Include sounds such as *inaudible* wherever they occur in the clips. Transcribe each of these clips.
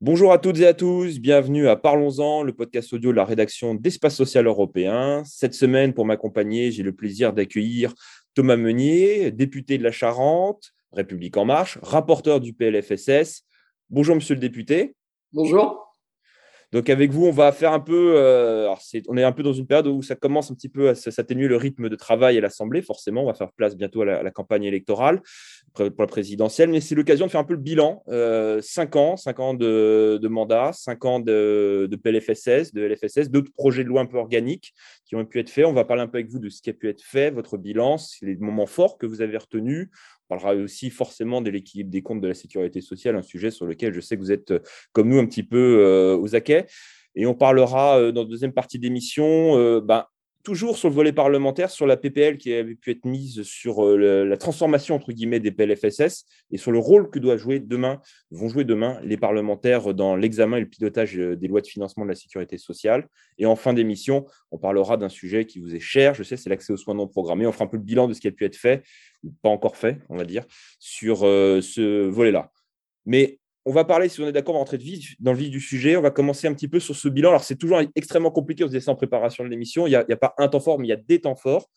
Bonjour à toutes et à tous, bienvenue à Parlons-en, le podcast audio de la rédaction d'Espace Social Européen. Cette semaine, pour m'accompagner, j'ai le plaisir d'accueillir Thomas Meunier, député de la Charente, République en marche, rapporteur du PLFSS. Bonjour monsieur le député. Bonjour. Donc avec vous, on va faire un peu, euh, on est un peu dans une période où ça commence un petit peu à s'atténuer le rythme de travail à l'Assemblée. Forcément, on va faire place bientôt à la, campagne électorale pour la présidentielle, mais c'est l'occasion de faire un peu le bilan. Euh, cinq ans, cinq ans de, mandat, cinq ans de, de, PLFSS, de LFSS, d'autres projets de loi un peu organiques qui ont pu être faits. On va parler un peu avec vous de ce qui a pu être fait, votre bilan, les moments forts que vous avez retenus. On parlera aussi forcément de l'équilibre des comptes de la sécurité sociale, un sujet sur lequel je sais que vous êtes, comme nous, un petit peu euh, aux aquets. Et on parlera euh, dans la deuxième partie d'émission euh, ben, toujours sur le volet parlementaire, sur la PPL qui avait pu être mise sur euh, la transformation entre guillemets des PLFSS et sur le rôle que doivent jouer demain, vont jouer demain les parlementaires dans l'examen et le pilotage euh, des lois de financement de la sécurité sociale. Et en fin d'émission, on parlera d'un sujet qui vous est cher, je sais, c'est l'accès aux soins non programmés. On fera un peu le bilan de ce qui a pu être fait, ou pas encore fait, on va dire, sur euh, ce volet-là. Mais on va parler, si on est d'accord, on va rentrer dans le vif du sujet. On va commencer un petit peu sur ce bilan. Alors, c'est toujours extrêmement compliqué, on se en préparation de l'émission. Il n'y a, pas un temps fort, mais il y a des temps forts.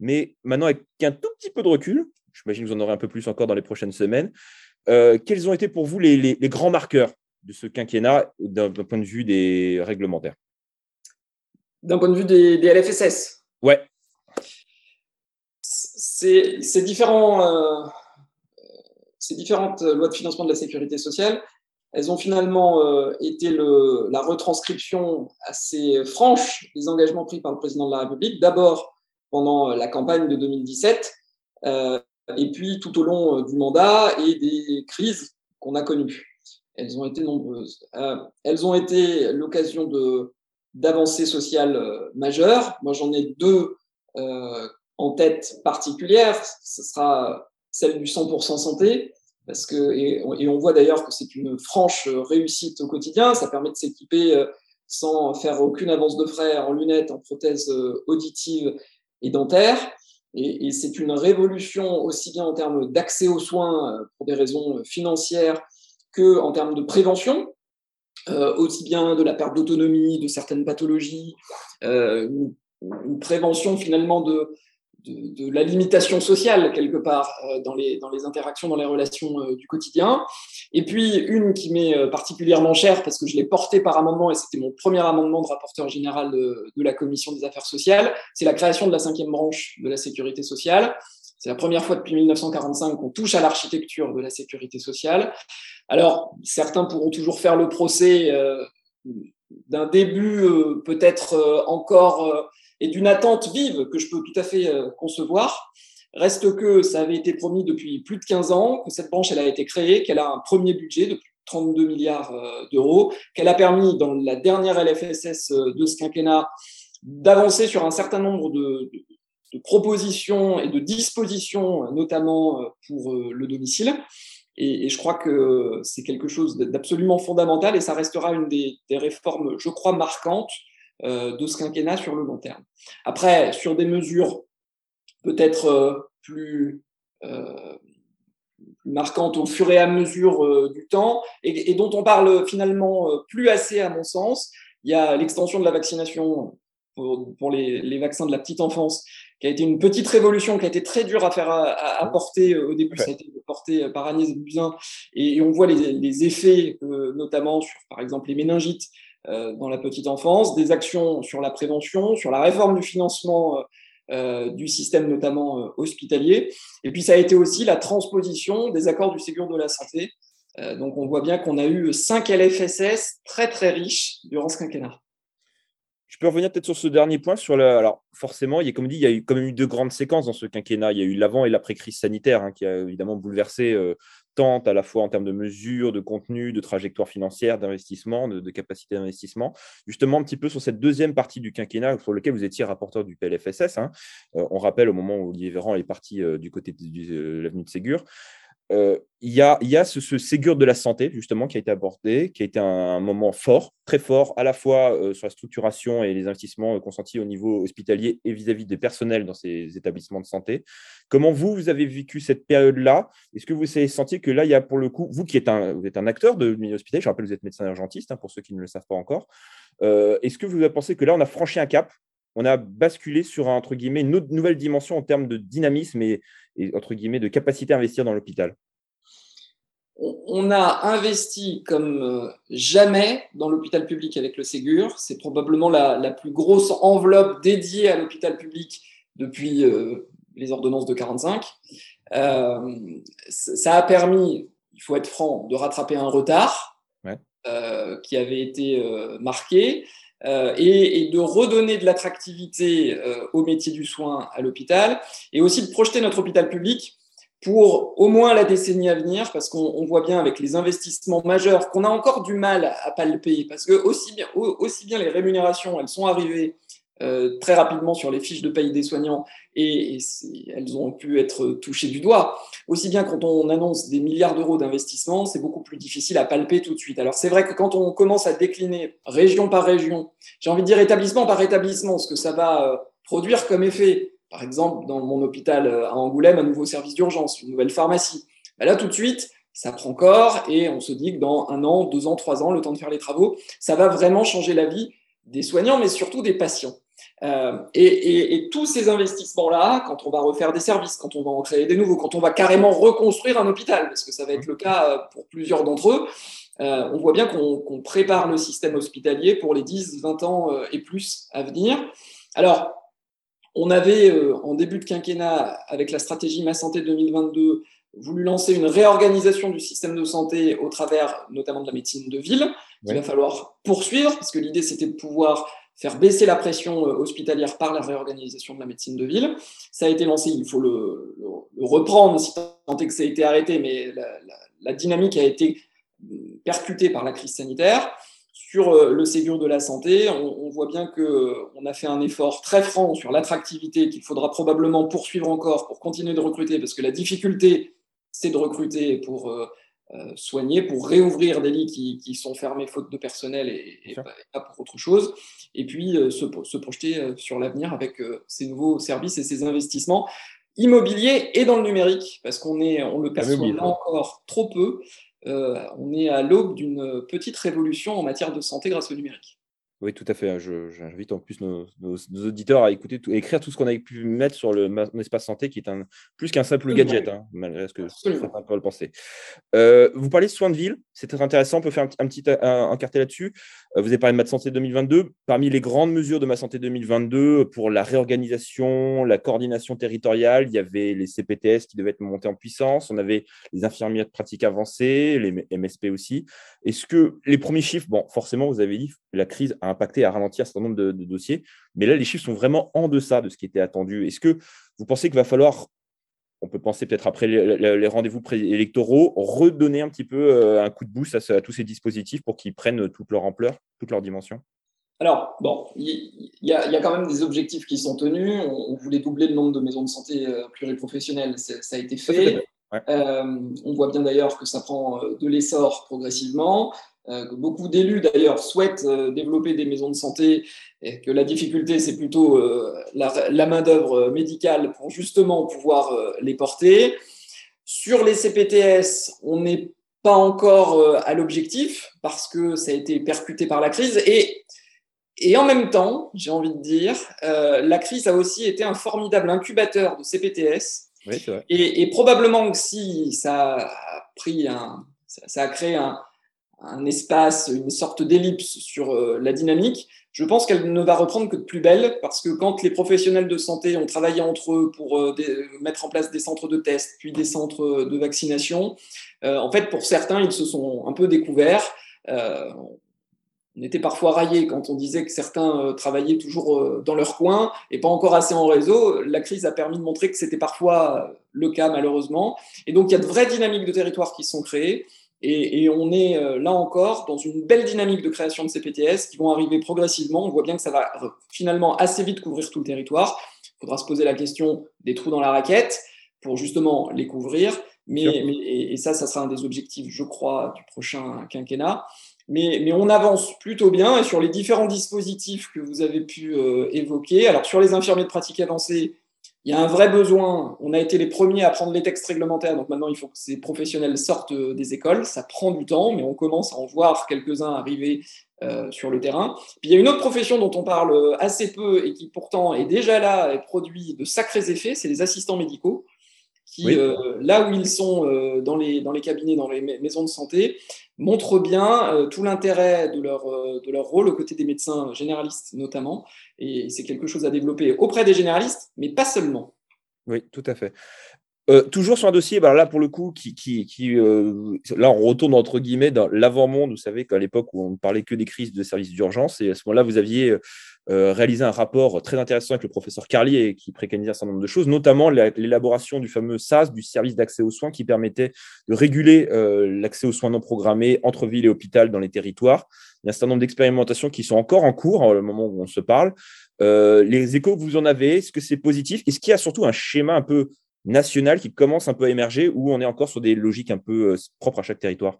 Mais maintenant, avec un tout petit peu de recul, j'imagine que vous en aurez un peu plus encore dans les prochaines semaines, euh, quels ont été pour vous les, grands marqueurs de ce quinquennat d'un point de vue des réglementaires? D'un point de vue des, LFSS Ouais. C'est différent. Euh, ces différentes euh, lois de financement de la sécurité sociale, elles ont finalement euh, été le, la retranscription assez franche des engagements pris par le président de la République, d'abord pendant euh, la campagne de 2017, et puis tout au long du mandat et des crises qu'on a connues. Elles ont été nombreuses. elles ont été l'occasion de d'avancées sociales majeures. Moi, j'en ai deux en tête particulière. Ce sera celle du 100% santé, parce que, et, on voit d'ailleurs que c'est une franche réussite au quotidien. Ça permet de s'équiper euh, sans faire aucune avance de frais en lunettes, en prothèses euh, auditives et dentaires. Et, c'est une révolution aussi bien en termes d'accès aux soins euh, pour des raisons financières que en termes de prévention, aussi bien de la perte d'autonomie, de certaines pathologies, une, prévention finalement de, de, la limitation sociale, quelque part, euh, dans, les, dans les interactions, dans les relations euh, du quotidien. Et puis, une qui m'est euh, particulièrement chère, parce que je l'ai portée par amendement, et c'était mon premier amendement de rapporteur général de, de la Commission des affaires sociales, c'est la création de la cinquième branche de la sécurité sociale. C'est la première fois depuis 1945 qu'on touche à l'architecture de la sécurité sociale. Alors, certains pourront toujours faire le procès d'un début peut-être encore et d'une attente vive que je peux tout à fait euh, concevoir. Reste que ça avait été promis depuis plus de 15 ans, que cette branche elle a été créée, qu'elle a un premier budget de plus de 32 milliards euh, d'euros, qu'elle a permis dans la dernière LFSS euh, de ce quinquennat d'avancer sur un certain nombre de, propositions et de dispositions, notamment pour le domicile. Et, je crois que c'est quelque chose d'absolument fondamental et ça restera une des, réformes, je crois, marquantes de ce quinquennat sur le long terme. Après, sur des mesures peut-être euh, plus, euh, marquantes au fur et à mesure du temps et, dont on parle finalement plus assez à mon sens, il y a l'extension de la vaccination pour, les, vaccins de la petite enfance, qui a été une petite révolution, qui a été très dure à faire à, porter. Au début, ça a été porté par Agnès Buzyn, et, on voit les, les effets, notamment sur, par exemple, les méningites, euh, dans la petite enfance, des actions sur la prévention, sur la réforme du financement euh, euh, du système notamment hospitalier. Et puis ça a été aussi la transposition des accords du Ségur de la santé. donc on voit bien qu'on a eu cinq LFSS très très riches durant ce quinquennat. Je peux revenir peut-être sur ce dernier point. Sur la... Alors, forcément, il y a, comme dit, il y a eu quand même eu deux grandes séquences dans ce quinquennat. Il y a eu l'avant et l'après-crise sanitaire, hein, qui a évidemment bouleversé à la fois en termes de mesures, de contenu, de trajectoire financière, d'investissement, de, capacité d'investissement. Justement, un petit peu sur cette deuxième partie du quinquennat sur lequel vous étiez rapporteur du PLFSS. Hein. Euh, on rappelle au moment où Olivier Véran est parti euh, du côté de, euh, l'avenue de Ségur. Euh, il y a, y a ce, Ségur de la santé, justement, qui a été abordé, qui a été un, moment fort, très fort, à la fois euh, sur la structuration et les investissements euh, consentis au niveau hospitalier et vis-à-vis des personnels dans ces établissements de santé. Comment vous, vous avez vécu cette période-là? Est-ce que vous avez senti que là, il y a pour le coup, vous qui êtes un, vous êtes un acteur de milieu hospitalier, je rappelle, vous êtes médecin urgentiste, hein, pour ceux qui ne le savent pas encore, est-ce que vous avez pensé que là, on a franchi un cap on a basculé sur entre guillemets, une nouvelle dimension en termes de dynamisme et, entre guillemets, de capacité à investir dans l'hôpital on a investi comme euh, jamais dans l'hôpital public avec le Ségur. C'est probablement la, plus grosse enveloppe dédiée à l'hôpital public depuis euh, les ordonnances de 45. Euh, ça a permis, il faut être franc, de rattraper un retard qui avait été marqué. Euh, et, de redonner de l'attractivité euh, au métier du soin à l'hôpital, et aussi de projeter notre hôpital public pour au moins la décennie à venir, parce qu'on voit bien avec les investissements majeurs qu'on a encore du mal à palper, parce que aussi bien, aussi bien les rémunérations, elles sont arrivées euh, très rapidement sur les fiches de paye des soignants et, elles ont pu être touchées du doigt. Aussi bien quand on annonce des milliards d'euros d'investissement, c'est beaucoup plus difficile à palper tout de suite. Alors c'est vrai que quand on commence à décliner région par région, j'ai envie de dire établissement par établissement, ce que ça va euh, produire comme effet, par exemple dans mon hôpital euh, à Angoulême, un nouveau service d'urgence, une nouvelle pharmacie, ben là tout de suite, ça prend corps et on se dit que dans un an, deux ans, trois ans, le temps de faire les travaux, ça va vraiment changer la vie des soignants, mais surtout des patients. Euh, et, tous ces investissements-là, quand on va refaire des services, quand on va en créer des nouveaux, quand on va carrément reconstruire un hôpital, parce que ça va être le cas euh, pour plusieurs d'entre eux, euh, on voit bien qu'on prépare le système hospitalier pour les 10, 20 ans et plus à venir. Alors, on avait, en début de quinquennat, avec la stratégie Ma Santé 2022, voulu lancer une réorganisation du système de santé au travers notamment de la médecine de ville. Il va falloir poursuivre, parce que l'idée, c'était de pouvoir faire baisser la pression euh, hospitalière par la réorganisation de la médecine de ville. Ça a été lancé, il faut le, reprendre si tant est que ça a été arrêté, mais la, dynamique a été euh, percutée par la crise sanitaire. Sur euh, le Ségur de la santé, on, voit bien qu'on a fait un effort très franc sur l'attractivité qu'il faudra probablement poursuivre encore pour continuer de recruter, parce que la difficulté, c'est de recruter pour soigner, pour réouvrir des lits qui, sont fermés faute de personnel et pas pour autre chose et puis euh, se, projeter euh, sur l'avenir avec euh, ces nouveaux services et ces investissements immobiliers et dans le numérique, parce qu'on est, on le perçoit encore trop peu. on est à l'aube d'une petite révolution en matière de santé grâce au numérique. Oui, tout à fait. Hein. J'invite en plus nos, auditeurs à écouter, tout, écrire tout ce qu'on a pu mettre sur le espace santé, qui est un, plus qu'un simple gadget, hein, malgré ce que certains peuvent le penser. Euh, vous parlez de soins de ville, c'est très intéressant. On peut faire un, petit un, là-dessus. Euh, vous avez parlé de Ma Santé 2022. Parmi les grandes mesures de Ma Santé 2022, pour la réorganisation, la coordination territoriale, il y avait les CPTS qui devaient être montés en puissance. On avait les infirmières de pratique avancée, les MSP aussi. Est-ce que les premiers chiffres, bon, forcément, vous avez dit, la crise a impacté, à ralentir un certain nombre de, dossiers. Mais là, les chiffres sont vraiment en deçà de ce qui était attendu. Est-ce que vous pensez qu'il va falloir, on peut penser peut-être après les, rendez-vous électoraux, redonner un petit peu euh, un coup de boost à, tous ces dispositifs pour qu'ils prennent toute leur ampleur, toute leur dimension? Alors, bon, il y, a quand même des objectifs qui sont tenus. On, voulait doubler le nombre de maisons de santé euh, pluriprofessionnelles, ça a été fait. Euh, on voit bien d'ailleurs que ça prend de l'essor progressivement. Euh, beaucoup d'élus d'ailleurs souhaitent euh, développer des maisons de santé et que la difficulté c'est plutôt euh, la, main-d'œuvre médicale pour justement pouvoir les porter. Sur les CPTS, on n'est pas encore à l'objectif parce que ça a été percuté par la crise et, et en même temps, j'ai envie de dire, la crise a aussi été un formidable incubateur de CPTS. Et, et, probablement que si ça a pris un, ça a créé un, un espace, une sorte d'ellipse sur euh, la dynamique, je pense qu'elle ne va reprendre que de plus belle parce que quand les professionnels de santé ont travaillé entre eux pour euh, mettre en place des centres de tests, puis des centres de vaccination, euh, en fait, pour certains, ils se sont un peu découverts. on était parfois raillés quand on disait que certains travaillaient toujours dans leur coin et pas encore assez en réseau. La crise a permis de montrer que c'était parfois le cas, malheureusement. Et donc, il y a de vraies dynamiques de territoire qui sont créées. Et, on est euh, là encore dans une belle dynamique de création de CPTS qui vont arriver progressivement. On voit bien que ça va finalement assez vite couvrir tout le territoire. Il faudra se poser la question des trous dans la raquette pour justement les couvrir. Mais, et, ça, ça sera un des objectifs, je crois, du prochain quinquennat. Mais, mais, on avance plutôt bien et sur les différents dispositifs que vous avez pu évoquer. Alors sur les infirmiers de pratique avancée, il y a un vrai besoin. On a été les premiers à prendre les textes réglementaires, donc maintenant il faut que ces professionnels sortent des écoles. Ça prend du temps, mais on commence à en voir quelques-uns arriver euh, sur le terrain. Puis il y a une autre profession dont on parle assez peu et qui pourtant est déjà là et produit de sacrés effets, c'est les assistants médicaux qui, euh, là où ils sont euh, dans, les, dans les cabinets, dans les maisons de santé, montrent bien euh, tout l'intérêt de leur, de leur rôle aux côtés des médecins généralistes notamment. Et c'est quelque chose à développer auprès des généralistes, mais pas seulement. Oui, tout à fait. toujours sur un dossier, bah là pour le coup, qui, qui, qui là on retourne entre guillemets dans l'avant-monde. Vous savez qu'à l'époque où on ne parlait que des crises de services d'urgence, et à ce moment-là vous aviez euh, réalisé un rapport très intéressant avec le professeur Carlier qui préconisait un certain nombre de choses, notamment l'élaboration du fameux SAS, du service d'accès aux soins, qui permettait de réguler euh, l'accès aux soins non programmés entre ville et hôpital dans les territoires. Il y a un certain nombre d'expérimentations qui sont encore en cours au moment où on se parle. Euh, les échos que vous en avez, est-ce que c'est positif? Est-ce qu'il y a surtout un schéma un peu national qui commence un peu à émerger ou on est encore sur des logiques un peu propres à chaque territoire?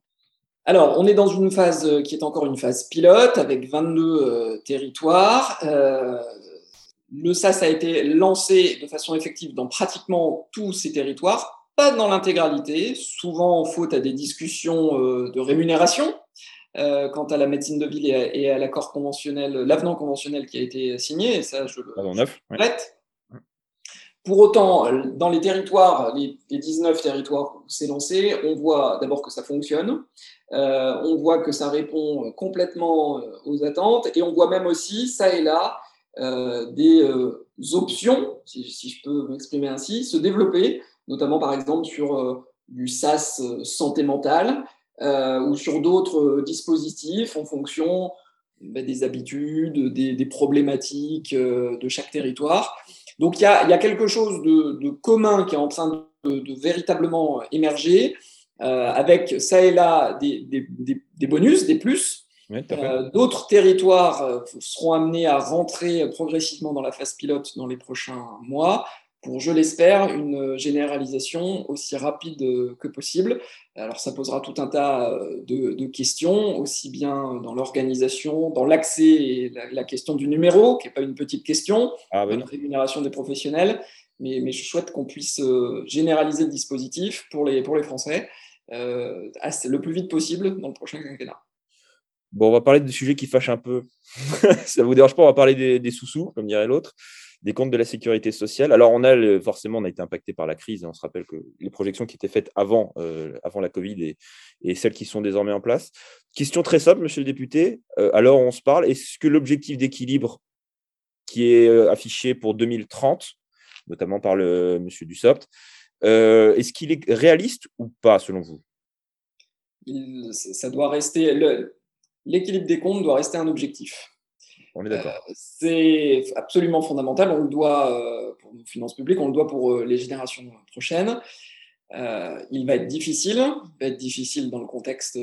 Alors, on est dans une phase euh, qui est encore une phase pilote avec 22 euh, territoires. Euh, le SAS a été lancé de façon effective dans pratiquement tous ces territoires, pas dans l'intégralité, souvent faute à des discussions de rémunération quant à la médecine de ville et à, l'accord conventionnel, l'avenant conventionnel qui a été signé. Et ça, je le. Pour autant, dans les territoires, les, 19 territoires où c'est lancé, on voit d'abord que ça fonctionne, euh, on voit que ça répond complètement euh, aux attentes, et on voit même aussi, ça et là, euh, des options, si, je peux m'exprimer ainsi, se développer, notamment par exemple sur du SaaS santé mentale, ou sur d'autres dispositifs en fonction bah, des habitudes, des problématiques de chaque territoire. Donc il y a, quelque chose de, commun qui est en train de, véritablement émerger, euh, avec ça et là des, bonus, des plus. Euh, d'autres territoires euh, seront amenés à rentrer progressivement dans la phase pilote dans les prochains mois pour, je l'espère, une généralisation aussi rapide que possible. Alors ça posera tout un tas de, questions, aussi bien dans l'organisation, dans l'accès et la, question du numéro, qui n'est pas une petite question, ah, la rémunération des professionnels, mais, je souhaite qu'on puisse euh, généraliser le dispositif pour les, pour les Français euh, le plus vite possible dans le prochain quinquennat. Bon, on va parler des sujets qui fâchent un peu. *laughs* ça vous dérange pas, on va parler des, des sous-sous, comme dirait l'autre des comptes de la sécurité sociale. Alors, on a forcément, on a été impacté par la crise. Hein. On se rappelle que les projections qui étaient faites avant, euh, avant la Covid et, celles qui sont désormais en place. Question très simple, monsieur le député. Euh, alors, on se parle. Est-ce que l'objectif d'équilibre qui est euh, affiché pour 2030, notamment par le monsieur Dussopt, est-ce qu'il est réaliste ou pas, selon vous? Ça doit rester. L'équilibre des comptes doit rester un objectif. On est d'accord. Euh, c'est absolument fondamental. On le doit euh, pour nos finances publiques, on le doit pour euh, les générations prochaines. il va être difficile, il va être difficile dans le contexte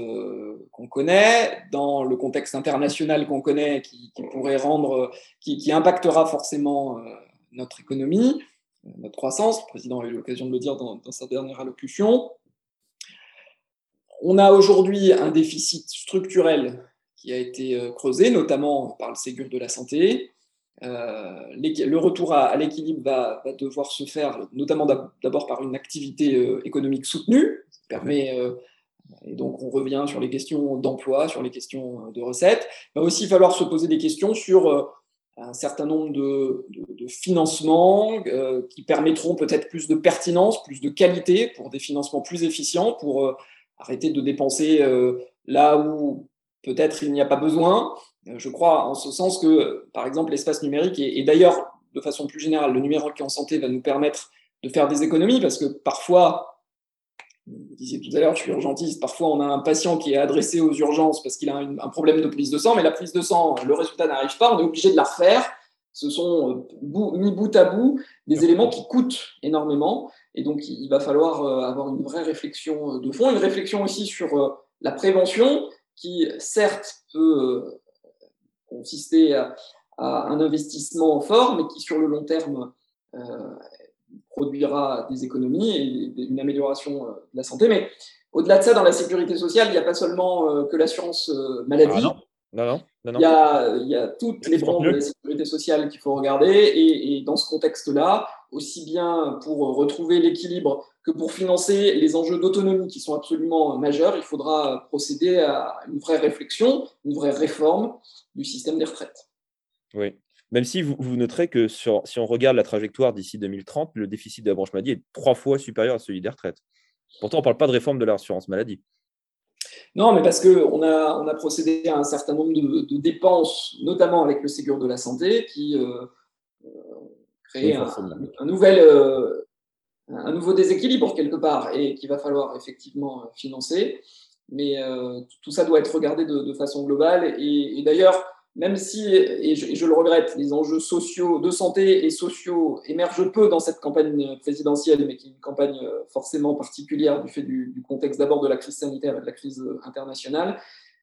qu'on connaît, dans le contexte international qu'on connaît, qui, pourrait rendre, qui, impactera forcément notre économie, notre croissance. Le président a eu l'occasion de le dire dans, dans sa dernière allocution. On a aujourd'hui un déficit structurel qui a été euh, creusé, notamment par le Ségur de la santé. Euh, le retour à, l'équilibre va, devoir se faire notamment d'abord par une activité euh, économique soutenue, qui permet, et donc on revient sur les questions d'emploi, sur les questions de recettes. Il va aussi falloir se poser des questions sur un certain nombre de, de financements qui permettront peut-être plus de pertinence, plus de qualité pour des financements plus efficients, pour arrêter de dépenser là où peut-être il n'y a pas besoin. Euh, je crois en ce sens que, par exemple, l'espace numérique, et, d'ailleurs, de façon plus générale, le numérique en santé va nous permettre de faire des économies, parce que parfois, vous disiez tout à l'heure, je suis urgentiste, parfois on a un patient qui est adressé aux urgences parce qu'il a un problème de prise de sang, mais la prise de sang, le résultat n'arrive pas, on est obligé de la refaire. Ce sont euh, mis bout à bout des éléments qui coûtent énormément. Et donc, il va falloir euh, avoir une vraie réflexion de fond, une réflexion aussi sur la prévention, qui certes peut euh, consister à, un investissement fort, mais qui sur le long terme euh, produira des économies et une amélioration de la santé. Mais au-delà de ça, dans la sécurité sociale, il n'y a pas seulement que l'assurance maladie. Ah non. Non, non, Il, y a, il, y a, toutes les branches de la sécurité sociale qu'il faut regarder. Et, et dans ce contexte-là, aussi bien pour retrouver l'équilibre que pour financer les enjeux d'autonomie qui sont absolument majeurs, il faudra procéder à une vraie réflexion, une vraie réforme du système des retraites. Oui. Même si vous, vous noterez que sur, si on regarde la trajectoire d'ici 2030, le déficit de la branche maladie est trois fois supérieur à celui des retraites. Pourtant, on ne parle pas de réforme de l'assurance maladie. Non, mais parce qu'on a, on a procédé à un certain nombre de, dépenses, notamment avec le Ségur de la santé, qui euh, euh un, un, nouvel, euh, un nouveau déséquilibre quelque part et qu'il va falloir effectivement financer. Mais euh, tout ça doit être regardé de, façon globale. Et, d'ailleurs, même si, et je, le regrette, les enjeux sociaux, de santé et sociaux émergent peu dans cette campagne présidentielle, mais qui est une campagne euh, forcément particulière du fait du, contexte d'abord de la crise sanitaire et de la crise internationale,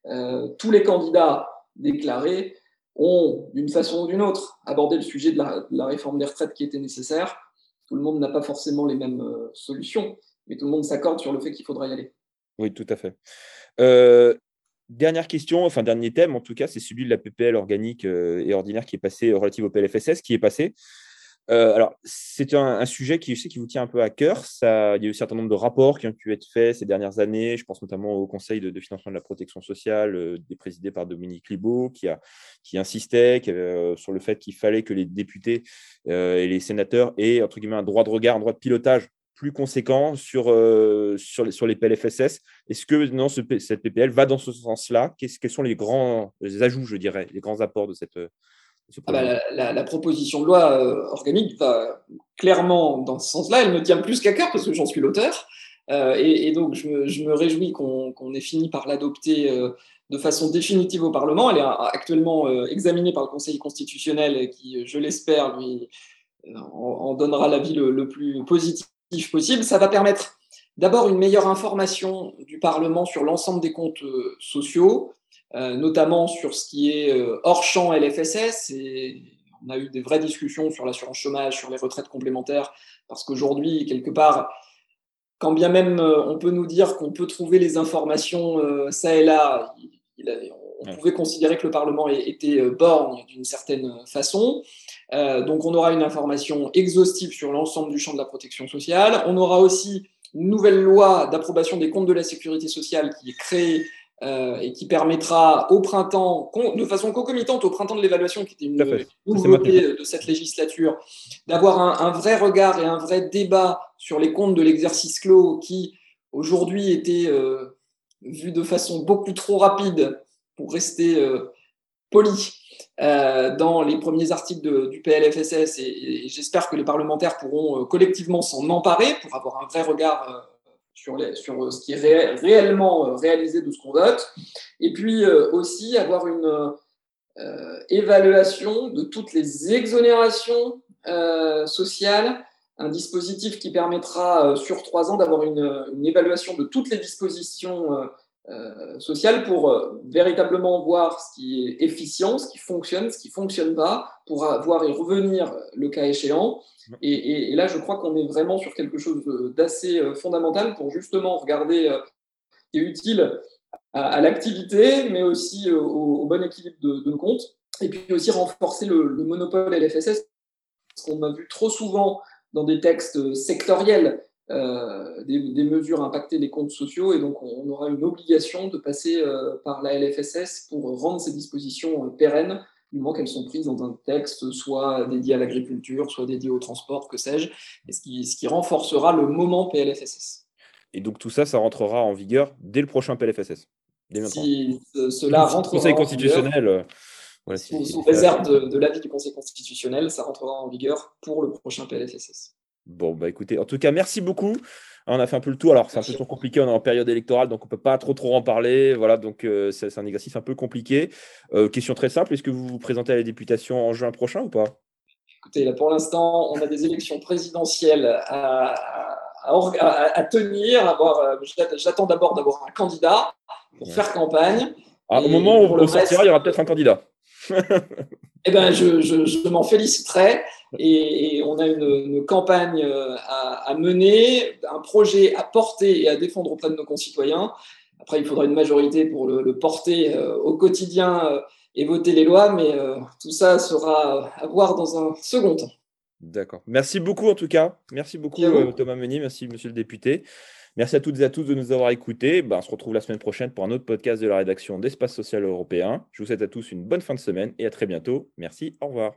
euh, tous les candidats déclarés ont, d'une façon ou d'une autre, abordé le sujet de la réforme des retraites qui était nécessaire tout le monde n'a pas forcément les mêmes euh, solutions, mais tout le monde s'accorde sur le fait qu'il faudra y aller. Oui, tout à fait. Euh, dernière question, enfin dernier thème en tout cas, c'est celui de la PPL organique euh, et ordinaire qui est passé relative au PLFSS, qui est passé. Euh, alors, c'est un, sujet qui, je sais, qui vous tient un peu à cœur. Ça, il y a eu un certain nombre de rapports qui ont pu être faits ces dernières années. Je pense notamment au Conseil de, financement de la protection sociale, euh, présidé par Dominique Libaud, qui, a, qui insistait euh, sur le fait qu'il fallait que les députés et les sénateurs aient entre guillemets, un droit de regard, un droit de pilotage plus conséquent sur, sur, les, sur les PLFSS. Est-ce que non, cette PPL va dans ce sens-là? Quels sont les grands ajouts, je dirais, les grands apports de cette, ah bah, la, proposition de loi euh, organique va clairement dans ce sens-là. Elle me tient plus qu'à cœur parce que j'en suis l'auteur. Euh, et, donc, je me, réjouis qu'on ait fini par l'adopter euh, de façon définitive au Parlement. Elle est actuellement examinée par le Conseil constitutionnel qui, je l'espère, lui en, donnera l'avis le, le plus positif possible. Ça va permettre d'abord une meilleure information du Parlement sur l'ensemble des comptes sociaux, euh, notamment sur ce qui est euh, hors champ LFSS. Et on a eu des vraies discussions sur l'assurance chômage, sur les retraites complémentaires, parce qu'aujourd'hui, quelque part, quand bien même euh, on peut nous dire qu'on peut trouver les informations ça et là, on pouvait considérer que le Parlement était borgne d'une certaine façon. donc on aura une information exhaustive sur l'ensemble du champ de la protection sociale. On aura aussi une nouvelle loi d'approbation des comptes de la sécurité sociale qui est créée euh, et qui permettra au printemps, de façon concomitante au printemps de l'évaluation, qui était une nouveauté de cette législature, d'avoir un, vrai regard et un vrai débat sur les comptes de l'exercice clos qui, aujourd'hui, étaient euh, vus de façon beaucoup trop rapide pour rester euh, poli. dans les premiers articles du PLFSS et j'espère que les parlementaires pourront collectivement s'en emparer pour avoir un vrai regard sur, sur euh, ce qui est réellement euh, réalisé de ce qu'on vote, et puis euh, aussi avoir une évaluation de toutes les exonérations sociales, un dispositif qui permettra sur trois ans d'avoir une, une, évaluation de toutes les dispositions sociales pour véritablement voir ce qui est efficient, ce qui fonctionne, ce qui ne fonctionne pas, pour avoir y revenir le cas échéant, et, là, je crois qu'on est vraiment sur quelque chose d'assez euh, fondamental pour justement regarder euh, ce qui est utile à, l'activité, mais aussi euh, au, bon équilibre de, de compte. Et puis aussi renforcer le, monopole LFSS, parce qu'on a vu trop souvent dans des textes sectoriels des, mesures impacter les comptes sociaux, et donc on, aura une obligation de passer par la LFSS pour rendre ces dispositions pérennes du moment qu'elles sont prises dans un texte soit dédié à l'agriculture, soit dédié au transport, que sais-je, et ce qui, ce qui renforcera le moment PLFSS. Et donc tout ça, ça rentrera en vigueur dès le prochain PLFSS. si cela rentre Conseil constitutionnel. Euh, voilà, sous, réserve de, de l'avis du Conseil constitutionnel, ça rentrera en vigueur pour le prochain PLFSS. Bon, bah écoutez, en tout cas, merci beaucoup. On a fait un peu le tour. Alors, c'est un peu trop compliqué. On est en période électorale, donc on ne peut pas trop trop en parler. Voilà, donc euh, c'est un exercice un peu compliqué. Euh, question très simple est-ce que vous vous présentez à la députation en juin prochain ou pas? Écoutez, là, pour l'instant, on a des élections présidentielles à, à, tenir. Euh, j'attends d'abord d'avoir un candidat pour faire campagne. Ah, au moment où on sortira, il y aura peut-être un candidat. eh je, je, je m'en féliciterai. Et, on a une, campagne à, mener, un projet à porter et à défendre auprès de nos concitoyens. Après, il faudra une majorité pour le, porter au quotidien et voter les lois, mais tout ça sera à voir dans un second temps. D'accord. Merci beaucoup en tout cas. Merci beaucoup Thomas Meunier, merci monsieur le député. Merci à toutes et à tous de nous avoir écoutés. Ben, on se retrouve la semaine prochaine pour un autre podcast de la rédaction d'Espace Social Européen. Je vous souhaite à tous une bonne fin de semaine et à très bientôt. Merci, au revoir.